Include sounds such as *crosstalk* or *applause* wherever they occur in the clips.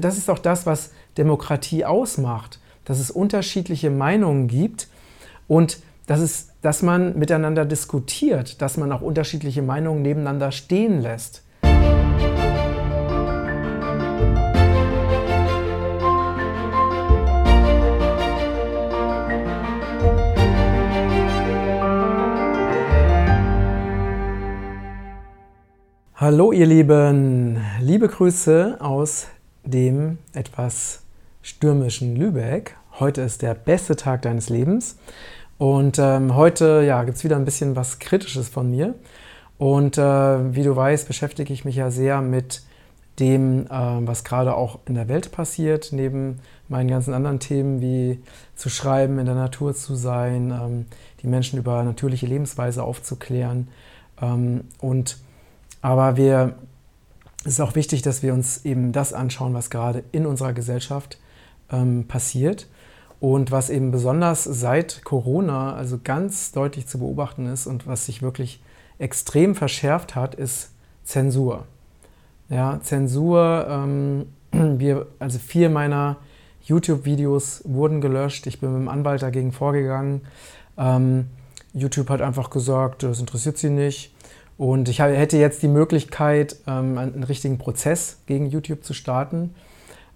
Das ist auch das, was Demokratie ausmacht, dass es unterschiedliche Meinungen gibt und dass, es, dass man miteinander diskutiert, dass man auch unterschiedliche Meinungen nebeneinander stehen lässt. Hallo ihr Lieben, liebe Grüße aus dem etwas stürmischen Lübeck. Heute ist der beste Tag deines Lebens und ähm, heute ja, gibt es wieder ein bisschen was Kritisches von mir. Und äh, wie du weißt, beschäftige ich mich ja sehr mit dem, äh, was gerade auch in der Welt passiert, neben meinen ganzen anderen Themen wie zu schreiben, in der Natur zu sein, ähm, die Menschen über natürliche Lebensweise aufzuklären. Ähm, und aber wir es ist auch wichtig, dass wir uns eben das anschauen, was gerade in unserer Gesellschaft ähm, passiert und was eben besonders seit Corona also ganz deutlich zu beobachten ist und was sich wirklich extrem verschärft hat, ist Zensur. Ja, Zensur, ähm, *clears throat* wir, also vier meiner YouTube-Videos wurden gelöscht. Ich bin mit dem Anwalt dagegen vorgegangen. Ähm, YouTube hat einfach gesagt, das interessiert sie nicht. Und ich hätte jetzt die Möglichkeit, ähm, einen richtigen Prozess gegen YouTube zu starten.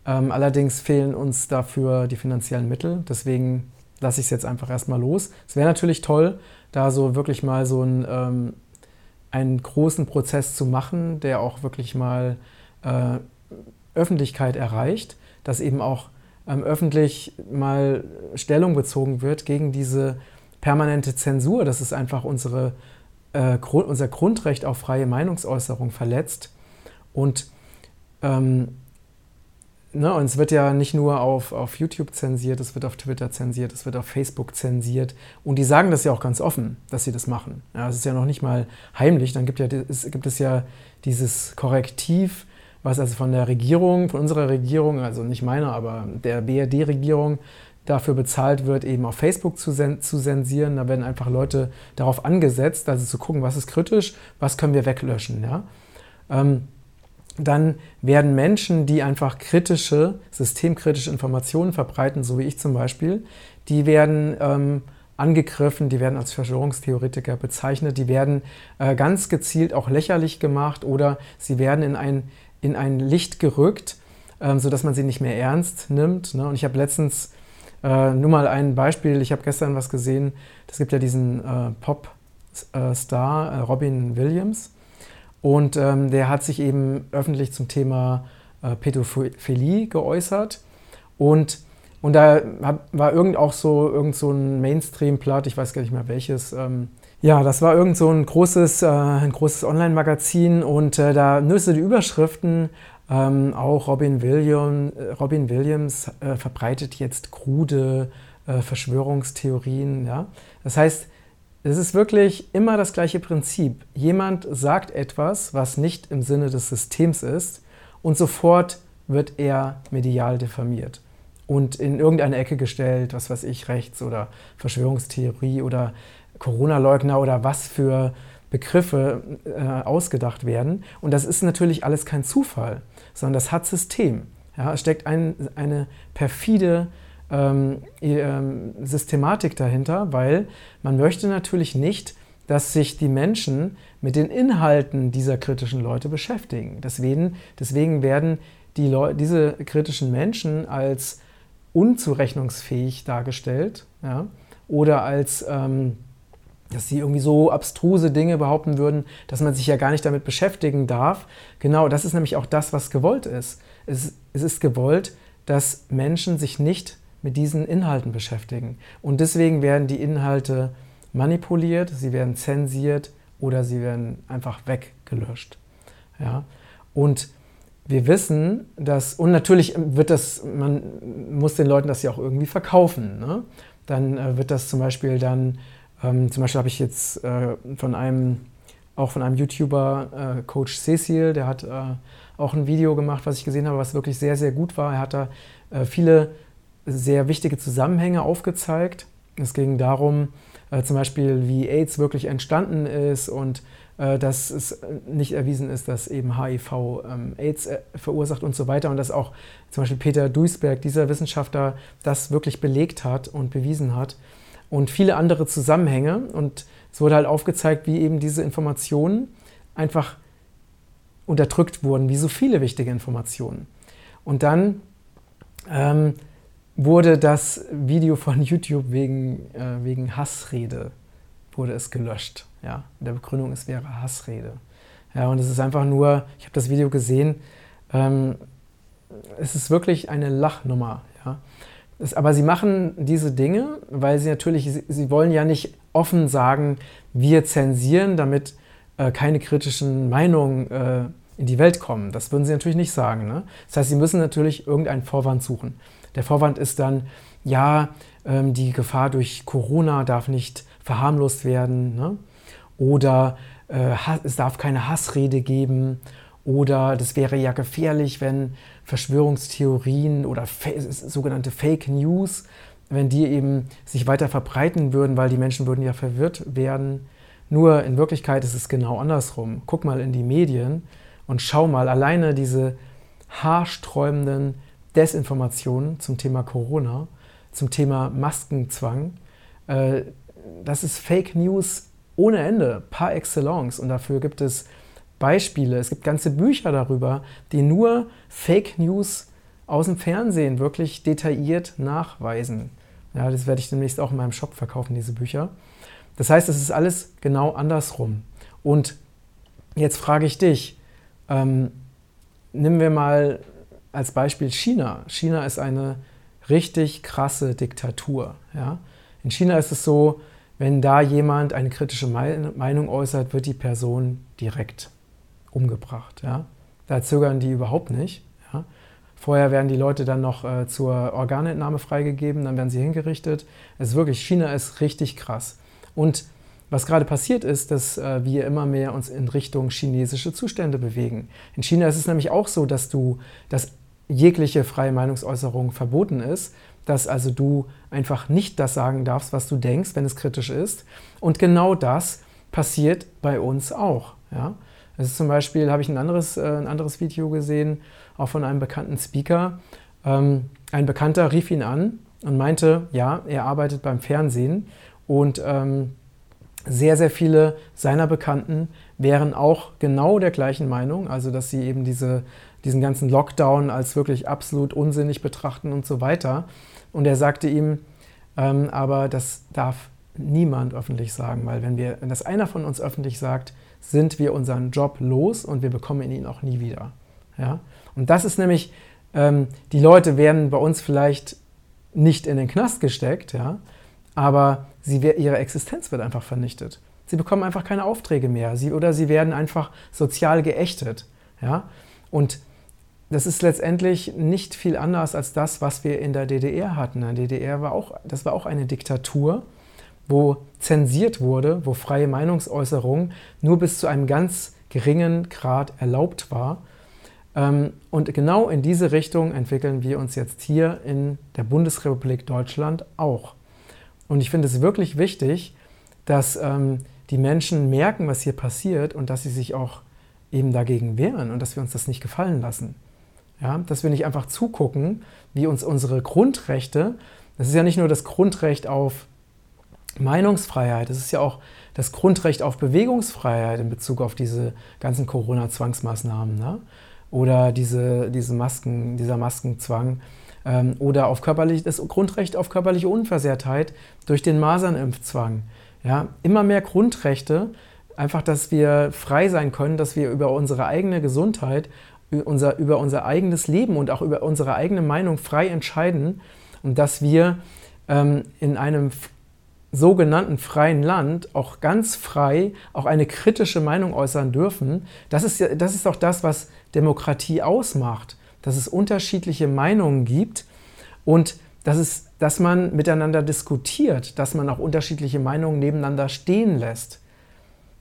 Ähm, allerdings fehlen uns dafür die finanziellen Mittel. Deswegen lasse ich es jetzt einfach erstmal los. Es wäre natürlich toll, da so wirklich mal so einen, ähm, einen großen Prozess zu machen, der auch wirklich mal äh, Öffentlichkeit erreicht, dass eben auch öffentlich mal Stellung bezogen wird gegen diese permanente Zensur. Das ist einfach unsere äh, unser Grundrecht auf freie Meinungsäußerung verletzt. Und, ähm, ne, und es wird ja nicht nur auf, auf YouTube zensiert, es wird auf Twitter zensiert, es wird auf Facebook zensiert. Und die sagen das ja auch ganz offen, dass sie das machen. Ja, es ist ja noch nicht mal heimlich. Dann gibt, ja, es, gibt es ja dieses Korrektiv, was also von der Regierung, von unserer Regierung, also nicht meiner, aber der BRD-Regierung, dafür bezahlt wird, eben auf Facebook zu, zu zensieren. Da werden einfach Leute darauf angesetzt, also zu gucken, was ist kritisch, was können wir weglöschen. Ja? Ähm, dann werden Menschen, die einfach kritische, systemkritische Informationen verbreiten, so wie ich zum Beispiel, die werden ähm, angegriffen, die werden als Verschwörungstheoretiker bezeichnet, die werden äh, ganz gezielt auch lächerlich gemacht oder sie werden in ein, in ein Licht gerückt, ähm, sodass man sie nicht mehr ernst nimmt. Ne? Und ich habe letztens äh, nur mal ein Beispiel, ich habe gestern was gesehen, es gibt ja diesen äh, Pop-Star äh, Robin Williams. Und ähm, der hat sich eben öffentlich zum Thema äh, Pädophilie geäußert. Und und da war irgend auch so, irgend so ein Mainstream-Platt, ich weiß gar nicht mehr welches. Ähm, ja, das war irgend so ein großes, äh, großes Online-Magazin. Und äh, da nüsse die Überschriften ähm, auch Robin, William, äh, Robin Williams äh, verbreitet jetzt krude äh, Verschwörungstheorien. Ja? Das heißt, es ist wirklich immer das gleiche Prinzip. Jemand sagt etwas, was nicht im Sinne des Systems ist, und sofort wird er medial diffamiert und in irgendeine Ecke gestellt, was weiß ich, Rechts- oder Verschwörungstheorie oder Corona-Leugner oder was für Begriffe äh, ausgedacht werden. Und das ist natürlich alles kein Zufall, sondern das hat System. Ja, es steckt ein, eine perfide ähm, ähm, Systematik dahinter, weil man möchte natürlich nicht, dass sich die Menschen mit den Inhalten dieser kritischen Leute beschäftigen. Deswegen, deswegen werden die diese kritischen Menschen als unzurechnungsfähig dargestellt ja, oder als ähm, dass sie irgendwie so abstruse Dinge behaupten würden, dass man sich ja gar nicht damit beschäftigen darf. Genau, das ist nämlich auch das, was gewollt ist. Es, es ist gewollt, dass Menschen sich nicht mit diesen Inhalten beschäftigen. Und deswegen werden die Inhalte manipuliert, sie werden zensiert oder sie werden einfach weggelöscht. Ja? Und wir wissen, dass, und natürlich wird das, man muss den Leuten das ja auch irgendwie verkaufen. Ne? Dann äh, wird das zum Beispiel dann ähm, zum Beispiel habe ich jetzt äh, von einem, auch von einem YouTuber, äh, Coach Cecil, der hat äh, auch ein Video gemacht, was ich gesehen habe, was wirklich sehr, sehr gut war. Er hat da äh, viele sehr wichtige Zusammenhänge aufgezeigt. Es ging darum, äh, zum Beispiel, wie AIDS wirklich entstanden ist und äh, dass es nicht erwiesen ist, dass eben HIV ähm, AIDS verursacht und so weiter und dass auch zum Beispiel Peter Duisberg, dieser Wissenschaftler, das wirklich belegt hat und bewiesen hat und viele andere Zusammenhänge und es wurde halt aufgezeigt, wie eben diese Informationen einfach unterdrückt wurden, wie so viele wichtige Informationen. Und dann ähm, wurde das Video von YouTube wegen, äh, wegen Hassrede wurde es gelöscht. Ja, in der Begründung, es wäre Hassrede. Ja, und es ist einfach nur, ich habe das Video gesehen, ähm, es ist wirklich eine Lachnummer. Ja. Es, aber sie machen diese Dinge, weil sie natürlich, sie, sie, wollen ja nicht offen sagen, wir zensieren, damit äh, keine kritischen Meinungen äh, in die Welt kommen. Das würden sie natürlich nicht sagen. Ne? Das heißt, sie müssen natürlich irgendeinen Vorwand suchen. Der Vorwand ist dann, ja, ähm, die Gefahr durch Corona darf nicht verharmlost werden. Ne? Oder äh, es darf keine Hassrede geben. Oder das wäre ja gefährlich, wenn Verschwörungstheorien oder sogenannte Fake News, wenn die eben sich weiter verbreiten würden, weil die Menschen würden ja verwirrt werden. Nur in Wirklichkeit ist es genau andersrum. Guck mal in die Medien und schau mal alleine diese haarsträubenden Desinformationen zum Thema Corona, zum Thema Maskenzwang. Äh, das ist Fake News ohne Ende, par excellence. Und dafür gibt es Beispiele. Es gibt ganze Bücher darüber, die nur Fake News aus dem Fernsehen wirklich detailliert nachweisen. Ja, das werde ich demnächst auch in meinem Shop verkaufen, diese Bücher. Das heißt, es ist alles genau andersrum. Und jetzt frage ich dich, ähm, nehmen wir mal als Beispiel China. China ist eine richtig krasse Diktatur. Ja? In China ist es so, wenn da jemand eine kritische Meinung äußert, wird die Person direkt umgebracht. Ja? Da zögern die überhaupt nicht. Ja? Vorher werden die Leute dann noch äh, zur Organentnahme freigegeben, dann werden sie hingerichtet. Es ist wirklich, China ist richtig krass. Und was gerade passiert ist, dass äh, wir immer mehr uns in Richtung chinesische Zustände bewegen. In China ist es nämlich auch so, dass du, dass jegliche freie Meinungsäußerung verboten ist, dass also du einfach nicht das sagen darfst, was du denkst, wenn es kritisch ist. Und genau das passiert bei uns auch. Ja? Es ist zum Beispiel, habe ich ein anderes, äh, ein anderes Video gesehen, auch von einem bekannten Speaker. Ähm, ein Bekannter rief ihn an und meinte, ja, er arbeitet beim Fernsehen und ähm, sehr, sehr viele seiner Bekannten wären auch genau der gleichen Meinung, also dass sie eben diese, diesen ganzen Lockdown als wirklich absolut unsinnig betrachten und so weiter. Und er sagte ihm, ähm, aber das darf niemand öffentlich sagen, weil wenn, wir, wenn das einer von uns öffentlich sagt, sind wir unseren Job los und wir bekommen ihn auch nie wieder. Ja? Und das ist nämlich, ähm, die Leute werden bei uns vielleicht nicht in den Knast gesteckt, ja, aber sie, ihre Existenz wird einfach vernichtet. Sie bekommen einfach keine Aufträge mehr sie, oder sie werden einfach sozial geächtet. Ja? Und das ist letztendlich nicht viel anders als das, was wir in der DDR hatten. In DDR war auch, das war auch eine Diktatur, wo zensiert wurde, wo freie Meinungsäußerung nur bis zu einem ganz geringen Grad erlaubt war. Ähm, und genau in diese Richtung entwickeln wir uns jetzt hier in der Bundesrepublik Deutschland auch. Und ich finde es wirklich wichtig, dass ähm, die Menschen merken, was hier passiert und dass sie sich auch eben dagegen wehren und dass wir uns das nicht gefallen lassen. Ja, dass wir nicht einfach zugucken, wie uns unsere Grundrechte, das ist ja nicht nur das Grundrecht auf Meinungsfreiheit, es ist ja auch das Grundrecht auf Bewegungsfreiheit in Bezug auf diese ganzen Corona-Zwangsmaßnahmen ne? oder diese, diese Masken, dieser Maskenzwang ähm, oder auf körperlich, das Grundrecht auf körperliche Unversehrtheit durch den Masernimpfzwang. Ja, immer mehr Grundrechte, einfach, dass wir frei sein können, dass wir über unsere eigene Gesundheit, unser, über unser eigenes Leben und auch über unsere eigene Meinung frei entscheiden und dass wir ähm, in einem sogenannten freien Land auch ganz frei auch eine kritische Meinung äußern dürfen. Das ist, das ist auch das, was Demokratie ausmacht dass es unterschiedliche Meinungen gibt und dass, es, dass man miteinander diskutiert, dass man auch unterschiedliche Meinungen nebeneinander stehen lässt.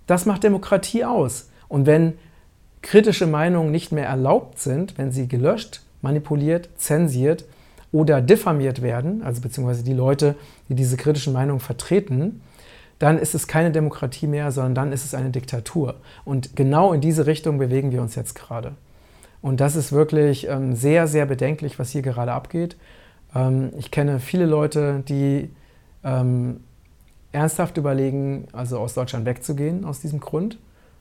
Das macht Demokratie aus. Und wenn kritische Meinungen nicht mehr erlaubt sind, wenn sie gelöscht, manipuliert, zensiert oder diffamiert werden, also beziehungsweise die Leute, die diese kritischen Meinungen vertreten, dann ist es keine Demokratie mehr, sondern dann ist es eine Diktatur. Und genau in diese Richtung bewegen wir uns jetzt gerade. Und das ist wirklich ähm, sehr, sehr bedenklich, was hier gerade abgeht. Ähm, ich kenne viele Leute, die ähm, ernsthaft überlegen, also aus Deutschland wegzugehen aus diesem Grund,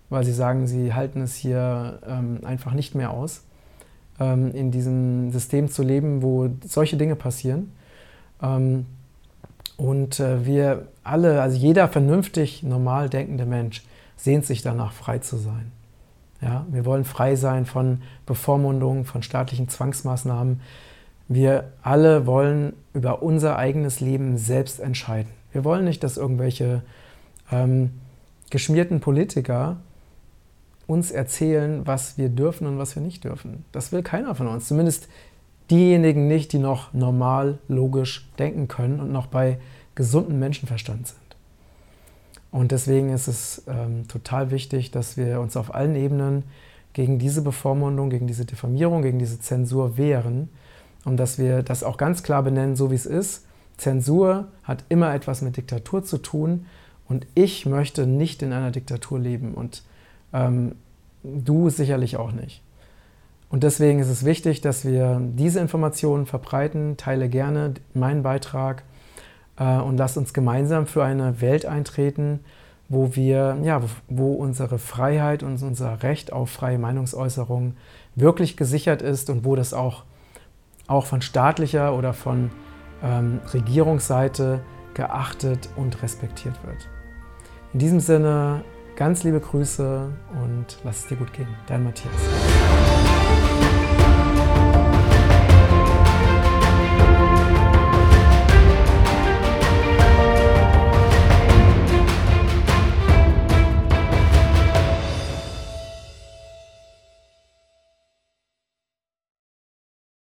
weil sie sagen, sie halten es hier ähm, einfach nicht mehr aus, in diesem System zu leben, wo solche Dinge passieren. Ähm, und äh, wir alle, also jeder vernünftig, normal denkende Mensch, sehnt sich danach, frei zu sein. Ja, wir wollen frei sein von Bevormundung, von staatlichen Zwangsmaßnahmen. Wir alle wollen über unser eigenes Leben selbst entscheiden. Wir wollen nicht, dass irgendwelche ähm, geschmierten Politiker uns erzählen, was wir dürfen und was wir nicht dürfen. Das will keiner von uns. Zumindest diejenigen nicht, die noch normal, logisch denken können und noch bei gesundem Menschenverstand sind. Und deswegen ist es ähm, total wichtig, dass wir uns auf allen Ebenen gegen diese Bevormundung, gegen diese Diffamierung, gegen diese Zensur wehren und dass wir das auch ganz klar benennen, so wie es ist. Zensur hat immer etwas mit Diktatur zu tun und ich möchte nicht in einer Diktatur leben und ähm, du sicherlich auch nicht. Und deswegen ist es wichtig, dass wir diese Informationen verbreiten. Teile gerne meinen Beitrag äh, und lasst uns gemeinsam für eine Welt eintreten, wo wir, ja, wo unsere Freiheit und unser Recht auf freie Meinungsäußerung wirklich gesichert ist und wo das auch, auch von staatlicher oder von ähm, Regierungsseite geachtet und respektiert wird. In diesem Sinne ganz liebe Grüße und lass es dir gut gehen. Dein Matthias.